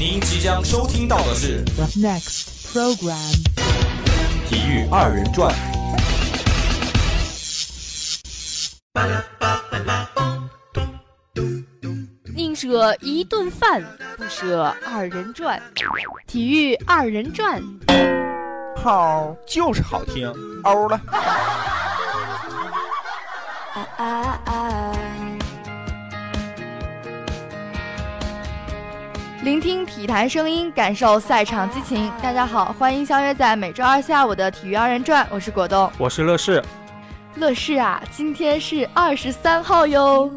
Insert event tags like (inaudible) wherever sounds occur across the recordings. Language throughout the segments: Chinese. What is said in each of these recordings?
您即将收听到的是 The next program. 体育二人转。宁舍一顿饭，不舍二人转。体育二人转，好就是好听，欧了。聆听体坛声音，感受赛场激情。大家好，欢迎相约在每周二下午的体育二人转，我是果冻。我是乐视。乐视啊，今天是二十三号哟。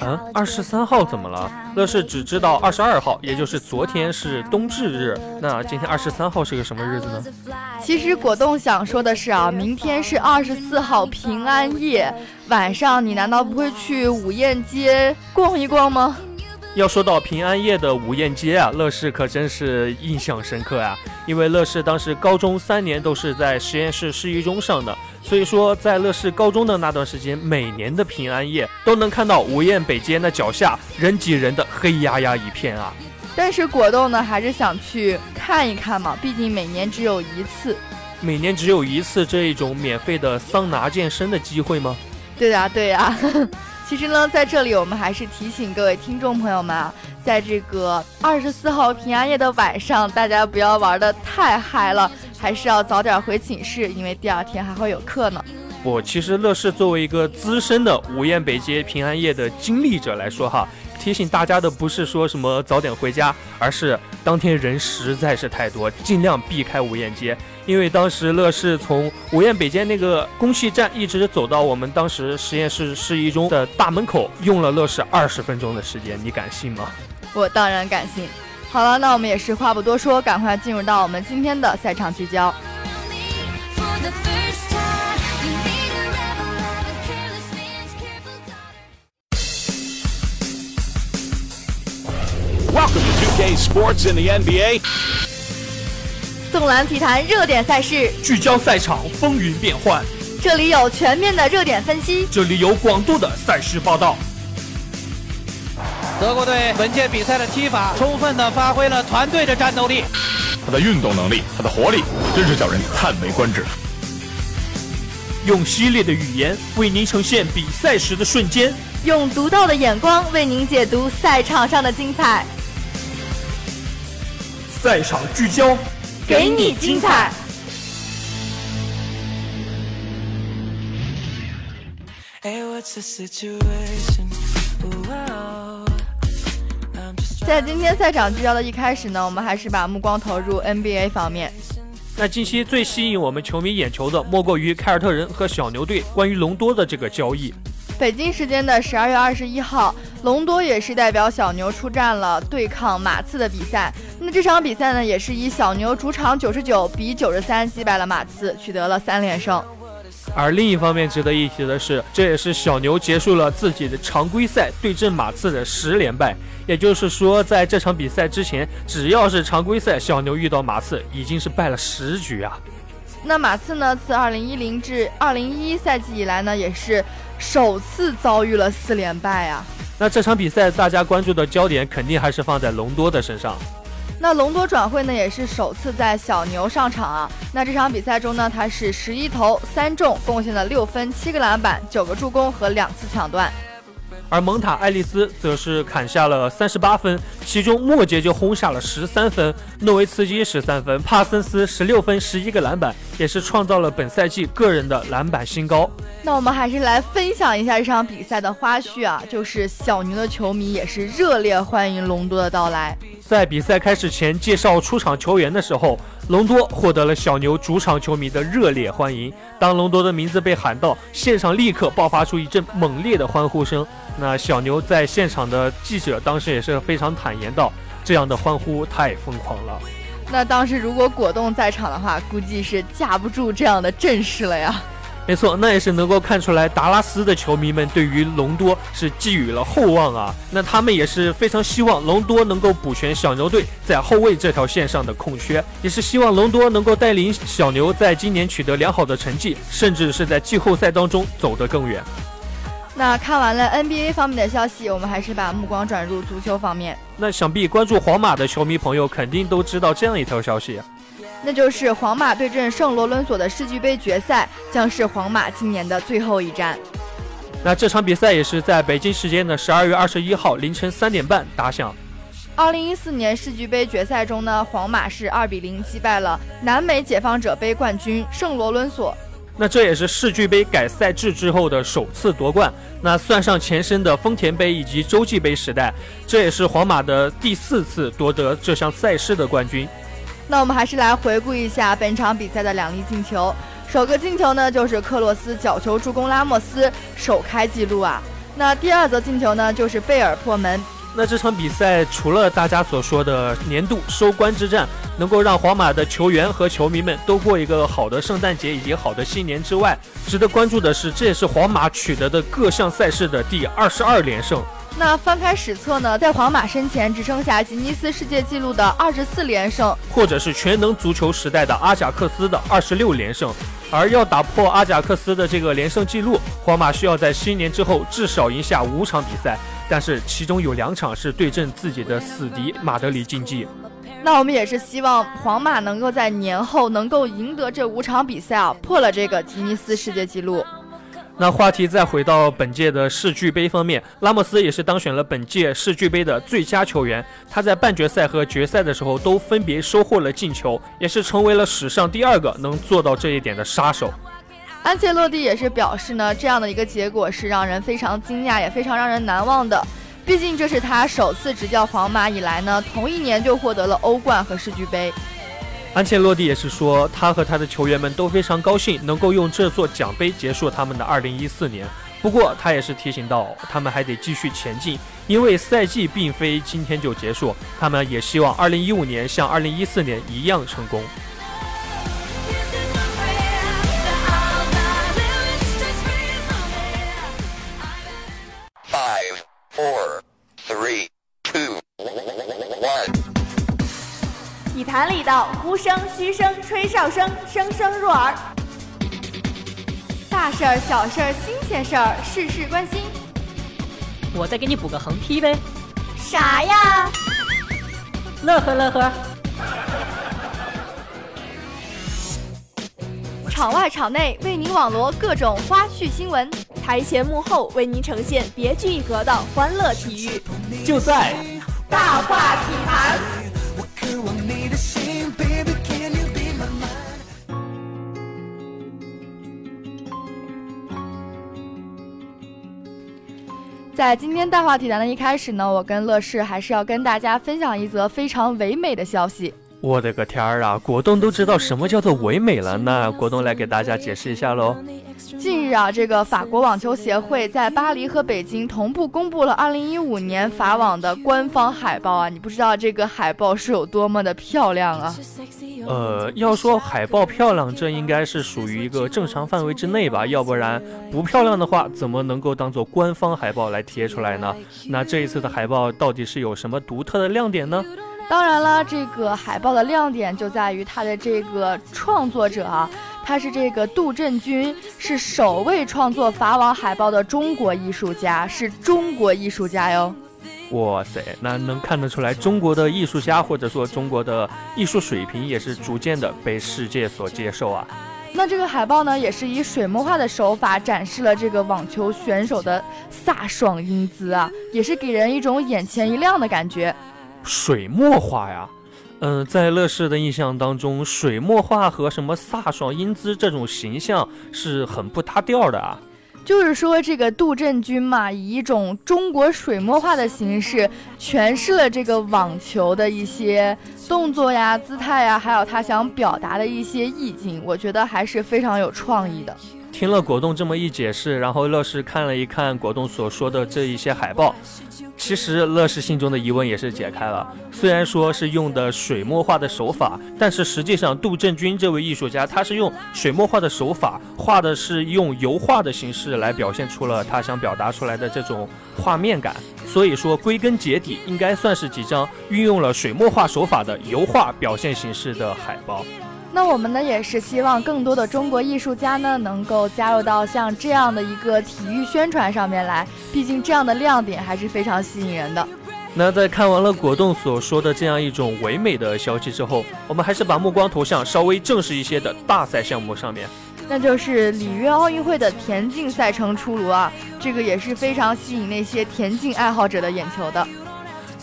嗯，二十三号怎么了？乐视只知道二十二号，也就是昨天是冬至日。那今天二十三号是个什么日子呢？其实果冻想说的是啊，明天是二十四号平安夜，晚上你难道不会去五堰街逛一逛吗？要说到平安夜的午宴街啊，乐视可真是印象深刻啊！因为乐视当时高中三年都是在实验室市一中上的，所以说在乐视高中的那段时间，每年的平安夜都能看到午宴北街那脚下人挤人的黑压压一片啊。但是果冻呢，还是想去看一看嘛，毕竟每年只有一次。每年只有一次这一种免费的桑拿健身的机会吗？(laughs) (laughs) 对呀、对呀、其实呢，在这里我们还是提醒各位听众朋友们啊，在这个二十四号平安夜的晚上，大家不要玩的太嗨了，还是要早点回寝室，因为第二天还会有课呢。我，其实乐视作为一个资深的午宴北街平安夜的经历者来说哈，提醒大家的不是说什么早点回家，而是当天人实在是太多，尽量避开五堰街。因为当时乐视从五堰北街那个公汽站一直走到我们当时实验室市一中的大门口，用了乐视二十分钟的时间，你敢信吗？我当然敢信。好了，那我们也是话不多说，赶快进入到我们今天的赛场聚焦。2K Sports in the NBA. 纵览体坛热点赛事，聚焦赛场风云变幻，这里有全面的热点分析。这里有广度的赛事报道。德国队本届比赛的踢法充分的发挥了团队的战斗力。他的运动能力，他的活力，真是叫人叹为观止。用犀利的语言为您呈现比赛时的瞬间。用独到的眼光为您解读赛场上的精彩，赛场聚焦，给你精彩。Hey, what's the situation? Whoa, I'm just 在今天赛场聚焦的一开始呢，我们还是把目光投入 NBA 方面。那近期最吸引我们球迷眼球的，莫过于凯尔特人和小牛队关于隆多的这个交易。北京时间的十二月二十一号，隆多也是代表小牛出战了对抗马刺的比赛。那这场比赛呢，也是以小牛主场九十九比九十三击败了马刺，取得了三连胜。而另一方面值得一提的是，这也是小牛结束了自己的常规赛对阵马刺的十连败。也就是说，在这场比赛之前，只要是常规赛，小牛遇到马刺已经是败了十局啊。那马刺呢，自二零一零至二零一一赛季以来呢，也是首次遭遇了四连败啊。那这场比赛大家关注的焦点肯定还是放在隆多的身上。那隆多转会呢，也是首次在小牛上场啊。那这场比赛中呢，他是十一投三中，贡献了六分、七个篮板、九个助攻和两次抢断。而蒙塔·爱丽丝则是砍下了三十八分，其中末节就轰下了十三分，诺维茨基十三分，帕森斯十六分，十一个篮板，也是创造了本赛季个人的篮板新高。那我们还是来分享一下这场比赛的花絮啊，就是小牛的球迷也是热烈欢迎隆多的到来。在比赛开始前介绍出场球员的时候，隆多获得了小牛主场球迷的热烈欢迎。当隆多的名字被喊到，现场立刻爆发出一阵猛烈的欢呼声。那小牛在现场的记者当时也是非常坦言道：“这样的欢呼太疯狂了。”那当时如果果冻在场的话，估计是架不住这样的阵势了呀。没错，那也是能够看出来达拉斯的球迷们对于隆多是寄予了厚望啊。那他们也是非常希望隆多能够补全小牛队在后卫这条线上的空缺，也是希望隆多能够带领小牛在今年取得良好的成绩，甚至是在季后赛当中走得更远。那看完了 NBA 方面的消息，我们还是把目光转入足球方面。那想必关注皇马的球迷朋友肯定都知道这样一条消息，那就是皇马对阵圣罗伦索的世俱杯决赛，将是皇马今年的最后一战。那这场比赛也是在北京时间的十二月二十一号凌晨三点半打响。二零一四年世俱杯决赛中呢，皇马是二比零击败了南美解放者杯冠军圣罗伦索。那这也是世俱杯改赛制之后的首次夺冠。那算上前身的丰田杯以及洲际杯时代，这也是皇马的第四次夺得这项赛事的冠军。那我们还是来回顾一下本场比赛的两粒进球。首个进球呢，就是克洛斯角球助攻拉莫斯，首开纪录啊。那第二则进球呢，就是贝尔破门。那这场比赛除了大家所说的年度收官之战，能够让皇马的球员和球迷们都过一个好的圣诞节以及好的新年之外，值得关注的是，这也是皇马取得的各项赛事的第二十二连胜。那翻开史册呢，在皇马身前只剩下吉尼斯世界纪录的二十四连胜，或者是全能足球时代的阿贾克斯的二十六连胜。而要打破阿贾克斯的这个连胜纪录，皇马需要在新年之后至少赢下五场比赛，但是其中有两场是对阵自己的死敌马德里竞技。那我们也是希望皇马能够在年后能够赢得这五场比赛啊，破了这个吉尼斯世界纪录。那话题再回到本届的世俱杯方面，拉莫斯也是当选了本届世俱杯的最佳球员。他在半决赛和决赛的时候都分别收获了进球，也是成为了史上第二个能做到这一点的杀手。安切洛蒂也是表示呢，这样的一个结果是让人非常惊讶，也非常让人难忘的。毕竟这是他首次执教皇马以来呢，同一年就获得了欧冠和世俱杯。安切洛蒂也是说，他和他的球员们都非常高兴能够用这座奖杯结束他们的2014年。不过他也是提醒到，他们还得继续前进，因为赛季并非今天就结束。他们也希望2015年像2014年一样成功。呼声、嘘声、吹哨声，声声入耳。大事儿、小事儿、新鲜事儿，事事关心。我再给你补个横批呗。啥呀？乐呵乐呵。场外场内为您网罗各种花絮新闻，台前幕后为您呈现别具一格的欢乐体育，就在大话体坛。在今天大话体坛的一开始呢，我跟乐视还是要跟大家分享一则非常唯美的消息。我的个天儿啊！果冻都知道什么叫做唯美了，那果冻来给大家解释一下喽。近日啊，这个法国网球协会在巴黎和北京同步公布了2015年法网的官方海报啊！你不知道这个海报是有多么的漂亮啊！呃，要说海报漂亮，这应该是属于一个正常范围之内吧，要不然不漂亮的话，怎么能够当做官方海报来贴出来呢？那这一次的海报到底是有什么独特的亮点呢？当然了，这个海报的亮点就在于它的这个创作者啊，他是这个杜振军，是首位创作法网海报的中国艺术家，是中国艺术家哟。哇塞，那能看得出来，中国的艺术家或者说中国的艺术水平也是逐渐的被世界所接受啊。那这个海报呢，也是以水墨画的手法展示了这个网球选手的飒爽英姿啊，也是给人一种眼前一亮的感觉。水墨画呀，嗯、在乐视的印象当中，水墨画和什么飒爽英姿这种形象是很不搭调的啊。就是说，这个杜振军嘛，以一种中国水墨画的形式诠释了这个网球的一些动作呀、姿态呀，还有他想表达的一些意境，我觉得还是非常有创意的。听了果冻这么一解释，然后乐视看了一看果冻所说的这一些海报，其实乐视心中的疑问也是解开了。虽然说是用的水墨画的手法，但是实际上杜振军这位艺术家，他是用水墨画的手法画的是用油画的形式来表现出了他想表达出来的这种画面感。所以说，归根结底，应该算是几张运用了水墨画手法的油画表现形式的海报。那我们呢也是希望更多的中国艺术家呢能够加入到像这样的一个体育宣传上面来，毕竟这样的亮点还是非常吸引人的。那在看完了果冻所说的这样一种唯美的消息之后，我们还是把目光投向稍微正式一些的大赛项目上面。那就是里约奥运会的田径赛程出炉啊，这个也是非常吸引那些田径爱好者的眼球的。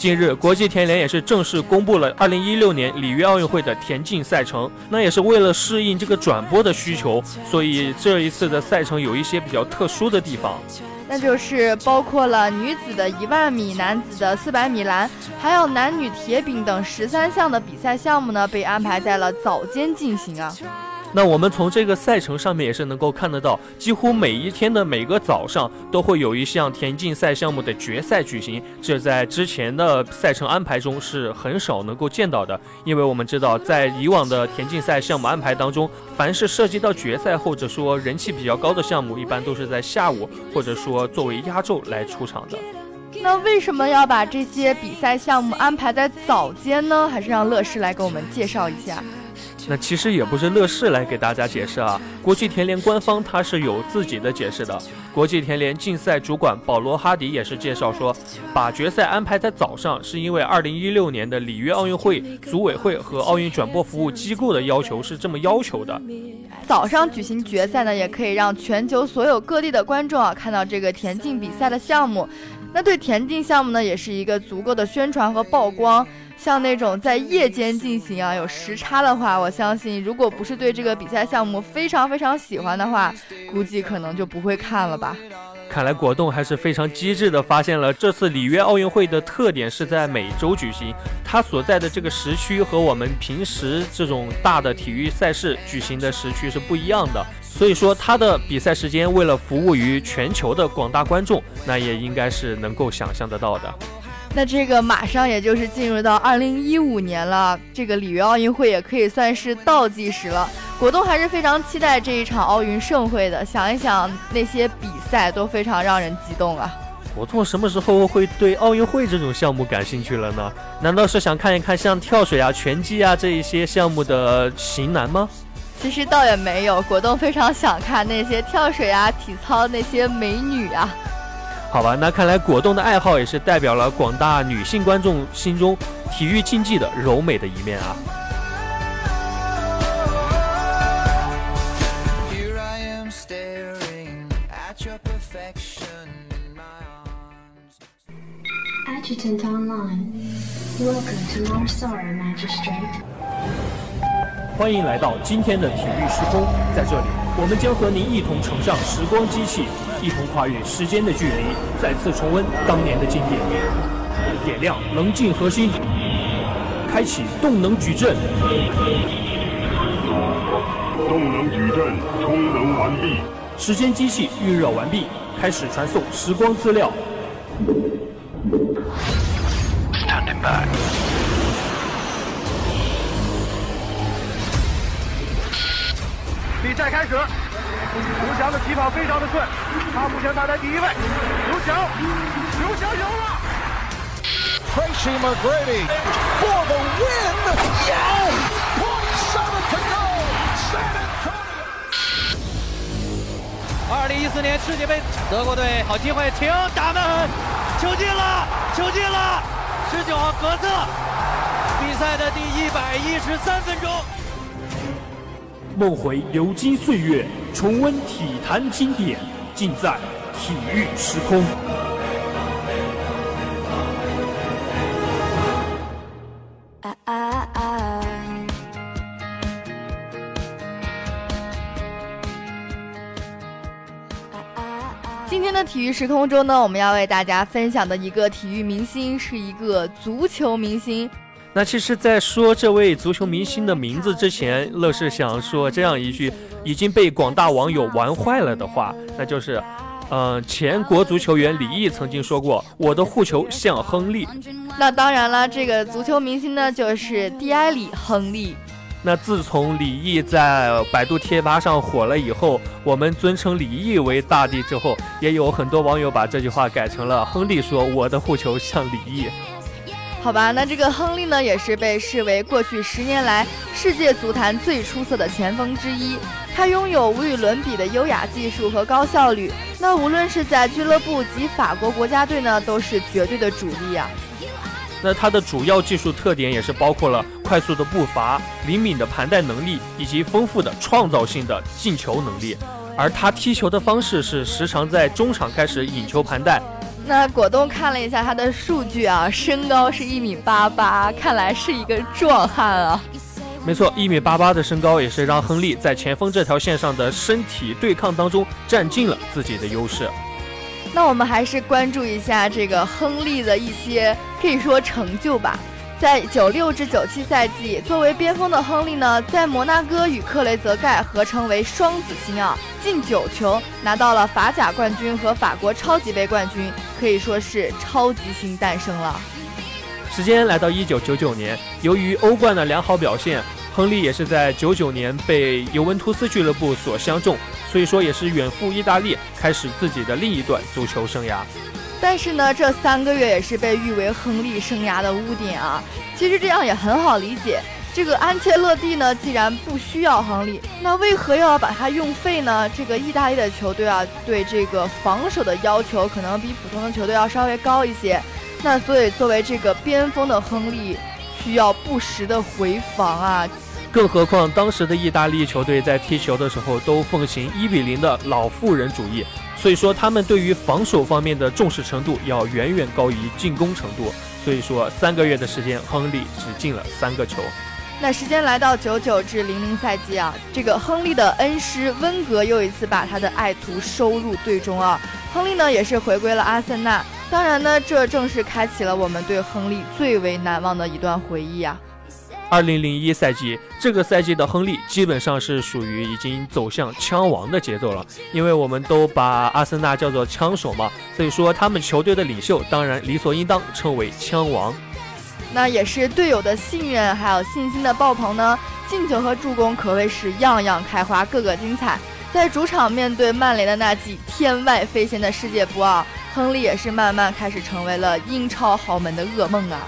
近日，国际田联也是正式公布了2016年里约奥运会的田径赛程。那也是为了适应这个转播的需求，所以这一次的赛程有一些比较特殊的地方。那就是包括了女子的一万米、男子的四百米栏，还有男女铁饼等十三项的比赛项目呢，被安排在了早间进行啊。那我们从这个赛程上面也是能够看得到，几乎每一天的每个早上都会有一项田径赛项目的决赛举行，这在之前的赛程安排中是很少能够见到的。因为我们知道，在以往的田径赛项目安排当中，凡是涉及到决赛或者说人气比较高的项目，一般都是在下午或者说作为压轴来出场的。那为什么要把这些比赛项目安排在早间呢？还是让乐视来给我们介绍一下。那其实也不是乐视来给大家解释啊，国际田联官方它是有自己的解释的。国际田联竞赛主管保罗·哈迪也是介绍说，把决赛安排在早上，是因为2016年的里约奥运会组委会和奥运转播服务机构的要求是这么要求的。早上举行决赛呢，也可以让全球所有各地的观众啊看到这个田径比赛的项目。那对田径项目呢，也是一个足够的宣传和曝光。像那种在夜间进行啊，有时差的话，我相信如果不是对这个比赛项目非常非常喜欢的话，估计可能就不会看了吧。看来果冻还是非常机智的，发现了这次里约奥运会的特点是在美洲举行，它所在的这个时区和我们平时这种大的体育赛事举行的时区是不一样的，所以说他的比赛时间为了服务于全球的广大观众，那也应该是能够想象得到的。那这个马上也就是进入到二零一五年了，这个里约奥运会也可以算是倒计时了。果冻还是非常期待这一场奥运盛会的，想一想那些比赛都非常让人激动啊。果冻什么时候会对奥运会这种项目感兴趣了呢？难道是想看一看像跳水啊、拳击啊这一些项目的型男吗？其实倒也没有，果冻非常想看那些跳水啊、体操那些美女啊。好吧，那看来果冻的爱好也是代表了广大女性观众心中体育竞技的柔美的一面啊。Here I am staring at your perfection in my arms. Adjutant online. Welcome to Marsara Magistrate. 欢迎来到今天的体育时空，在这里，我们将和您一同乘上时光机器，一同跨越时间的距离，再次重温当年的经典。点亮棱镜核心，开启动能矩阵。动能矩阵充能完毕，时间机器预热完毕，开始传送时光资料。Standing by. 赛开始，刘翔的起跑非常的顺，他目前排在第一位。刘翔，刘翔赢了。Tracy McGrady for the win. Yeah! Point seven to go 二零一四年世界杯，德国队好机会，停打门，球进了，球进了，十九号格策，比赛的第一百一十三分钟。梦回流金岁月，重温体坛经典，尽在体育时空。今天的体育时空中呢，我们要为大家分享的一个体育明星是一个足球明星。那其实，在说这位足球明星的名字之前，乐视想说这样一句已经被广大网友玩坏了的话，那就是，嗯、前国足球员李毅曾经说过：“我的护球像亨利。那当然了，这个足球明星呢，就是迪埃里·亨利。”那自从李毅在百度贴吧上火了以后，我们尊称李毅为大帝之后，也有很多网友把这句话改成了亨利说：“我的护球像李毅。”好吧，那这个亨利呢，也是被视为过去十年来世界足坛最出色的前锋之一。他拥有无与伦比的优雅技术和高效率，那无论是在俱乐部及法国国家队呢，都是绝对的主力啊。那他的主要技术特点也是包括了快速的步伐、灵敏的盘带能力以及丰富的创造性的进球能力。而他踢球的方式是时常在中场开始引球盘带。那果冻看了一下他的数据啊，身高是一米八八，看来是一个壮汉啊。没错，一米八八的身高也是让亨利在前锋这条线上的身体对抗当中占尽了自己的优势。那我们还是关注一下这个亨利的一些可以说成就吧。在九六至九七赛季，作为边锋的亨利呢，在摩纳哥与克雷泽盖合称为双子星啊，进九球，拿到了法甲冠军和法国超级杯冠军，可以说是超级星诞生了。时间来到一九九九年，由于欧冠的良好表现，亨利也是在九九年被尤文图斯俱乐部所相中，所以说也是远赴意大利，开始自己的另一段足球生涯。但是呢，这三个月也是被誉为亨利生涯的污点啊。其实这样也很好理解，这个安切洛蒂呢，既然不需要亨利，那为何要把他用废呢？这个意大利的球队啊，对这个防守的要求可能比普通的球队要稍微高一些。那所以作为这个边锋的亨利，需要不时的回防啊。更何况当时的意大利球队在踢球的时候都奉行一比零的老妇人主义，所以说他们对于防守方面的重视程度要远远高于进攻程度。所以说三个月的时间，亨利只进了三个球。那时间来到九九至零零赛季啊，这个亨利的恩师温格又一次把他的爱徒收入队中啊。亨利呢也是回归了阿森纳，当然呢，这正是开启了我们对亨利最为难忘的一段回忆啊。二零零一赛季，这个赛季的亨利基本上是属于已经走向枪王的节奏了，因为我们都把阿森纳叫做枪手嘛，所以说他们球队的领袖当然理所应当称为枪王。那也是队友的信任还有信心的爆棚呢，进球和助攻可谓是样样开花，个个精彩。在主场面对曼联的那记天外飞仙的世界波啊，亨利也是慢慢开始成为了英超豪门的噩梦啊。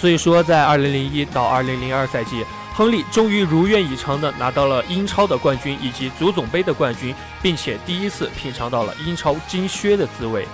所以说，在二零零一到二零零二赛季，亨利终于如愿以偿地拿到了英超的冠军以及足总杯的冠军，并且第一次品尝到了英超金靴的滋味。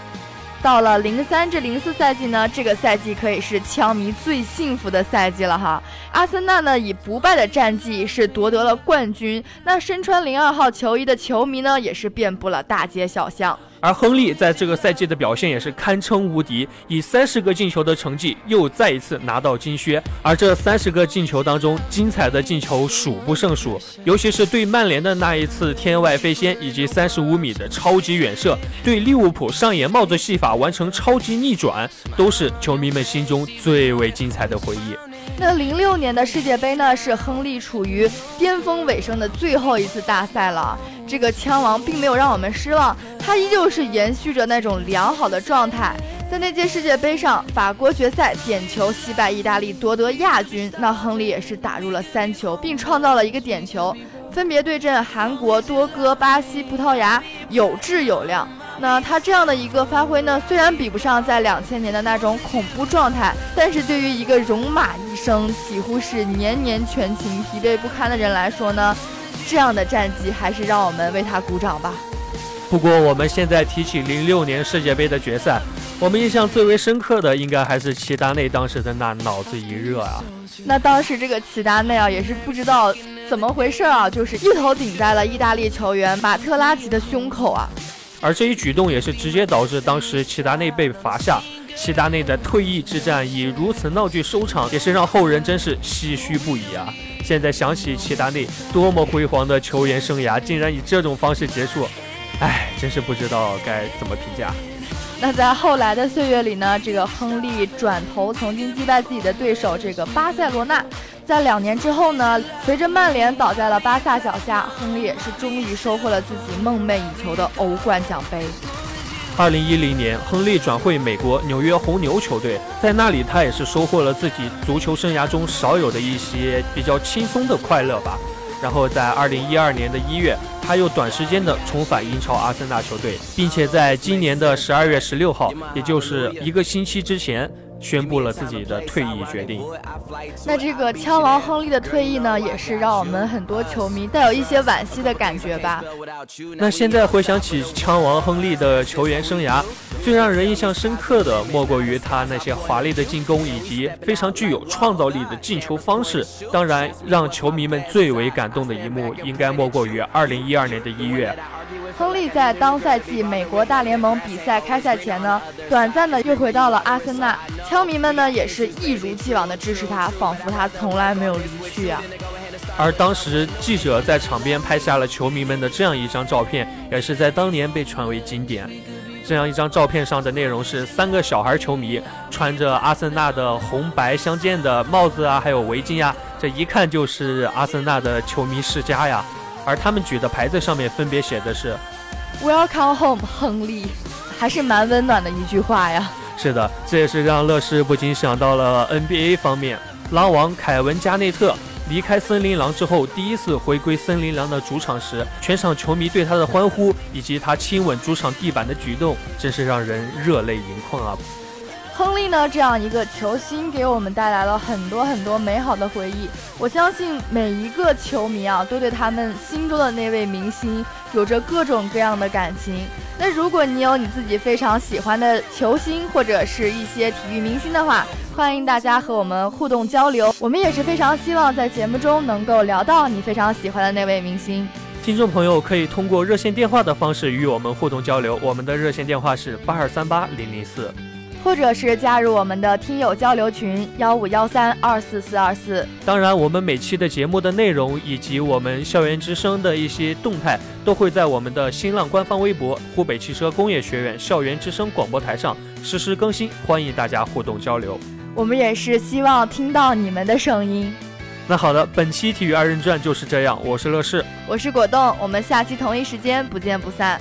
到了零三至零四赛季呢，这个赛季可以是枪迷最幸福的赛季了哈。阿森纳呢以不败的战绩是夺得了冠军，那身穿零二号球衣的球迷呢也是遍布了大街小巷。而亨利在这个赛季的表现也是堪称无敌，以三十个进球的成绩又再一次拿到金靴。而这三十个进球当中，精彩的进球数不胜数，尤其是对曼联的那一次天外飞仙，以及三十五米的超级远射，对利物浦上演帽子戏法完成超级逆转，都是球迷们心中最为精彩的回忆。那零六年的世界杯呢，是亨利处于巅峰尾声的最后一次大赛了。这个枪王并没有让我们失望，他依旧是延续着那种良好的状态。在那届世界杯上，法国决赛点球惜败意大利夺得亚军，那亨利也是打入了三球，并创造了一个点球，分别对阵韩国、多哥、巴西、葡萄牙，有质有量。那他这样的一个发挥呢，虽然比不上在两千年的那种恐怖状态，但是对于一个戎马一生、几乎是年年全勤、疲惫不堪的人来说呢，这样的战绩还是让我们为他鼓掌吧。不过我们现在提起零六年世界杯的决赛，我们印象最为深刻的应该还是齐达内当时的那脑子一热啊。那当时这个齐达内啊，也是不知道怎么回事啊，就是一头顶在了意大利球员马特拉齐的胸口啊。而这一举动也是直接导致当时齐达内被罚下。齐达内的退役之战以如此闹剧收场，也是让后人真是唏嘘不已啊！现在想起齐达内多么辉煌的球员生涯，竟然以这种方式结束，唉，真是不知道该怎么评价。那在后来的岁月里呢，这个亨利转头曾经击败自己的对手这个巴塞罗那，在两年之后呢，随着曼联倒在了巴萨脚下，亨利也是终于收获了自己梦寐以求的欧冠奖杯。二零一零年，亨利转会美国纽约红牛球队，在那里他也是收获了自己足球生涯中少有的一些比较轻松的快乐吧。然后在二零一二年的一月，他又短时间的重返英超阿森纳球队，并且在今年的十二月十六号，也就是一个星期之前，宣布了自己的退役决定。那这个枪王亨利的退役呢，也是让我们很多球迷带有一些惋惜的感觉吧。那现在回想起枪王亨利的球员生涯，最让人印象深刻的莫过于他那些华丽的进攻以及非常具有创造力的进球方式。当然，让球迷们最为感动的一幕，应该莫过于2012年的一月。亨利在当赛季美国大联盟比赛开赛前呢，短暂的又回到了阿森纳，枪迷们呢也是一如既往的支持他，仿佛他从来没有离去啊。而当时记者在场边拍下了球迷们的这样一张照片，也是在当年被传为经典。这样一张照片上的内容是三个小孩球迷穿着阿森纳的红白相间的帽子啊，还有围巾呀，这一看就是阿森纳的球迷世家呀。而他们举的牌子上面分别写的是 “Welcome home，亨利”，还是蛮温暖的一句话呀。是的，这也是让乐视不禁想到了 NBA 方面，狼王凯文加内特离开森林狼之后，第一次回归森林狼的主场时，全场球迷对他的欢呼以及他亲吻主场地板的举动，真是让人热泪盈眶啊！亨利呢，这样一个球星给我们带来了很多很多美好的回忆。我相信每一个球迷啊，都对他们心中的那位明星有着各种各样的感情。那如果你有你自己非常喜欢的球星或者是一些体育明星的话，欢迎大家和我们互动交流。我们也是非常希望在节目中能够聊到你非常喜欢的那位明星。听众朋友可以通过热线电话的方式与我们互动交流，我们的热线电话是八二三八零零四。或者是加入我们的听友交流群幺五幺三二四四二四。当然，我们每期的节目的内容以及我们校园之声的一些动态，都会在我们的新浪官方微博湖北汽车工业学院校园之声广播台上实时更新，欢迎大家互动交流。我们也是希望听到你们的声音。那好的，本期体育二人转就是这样，我是乐视，我是果冻，我们下期同一时间不见不散。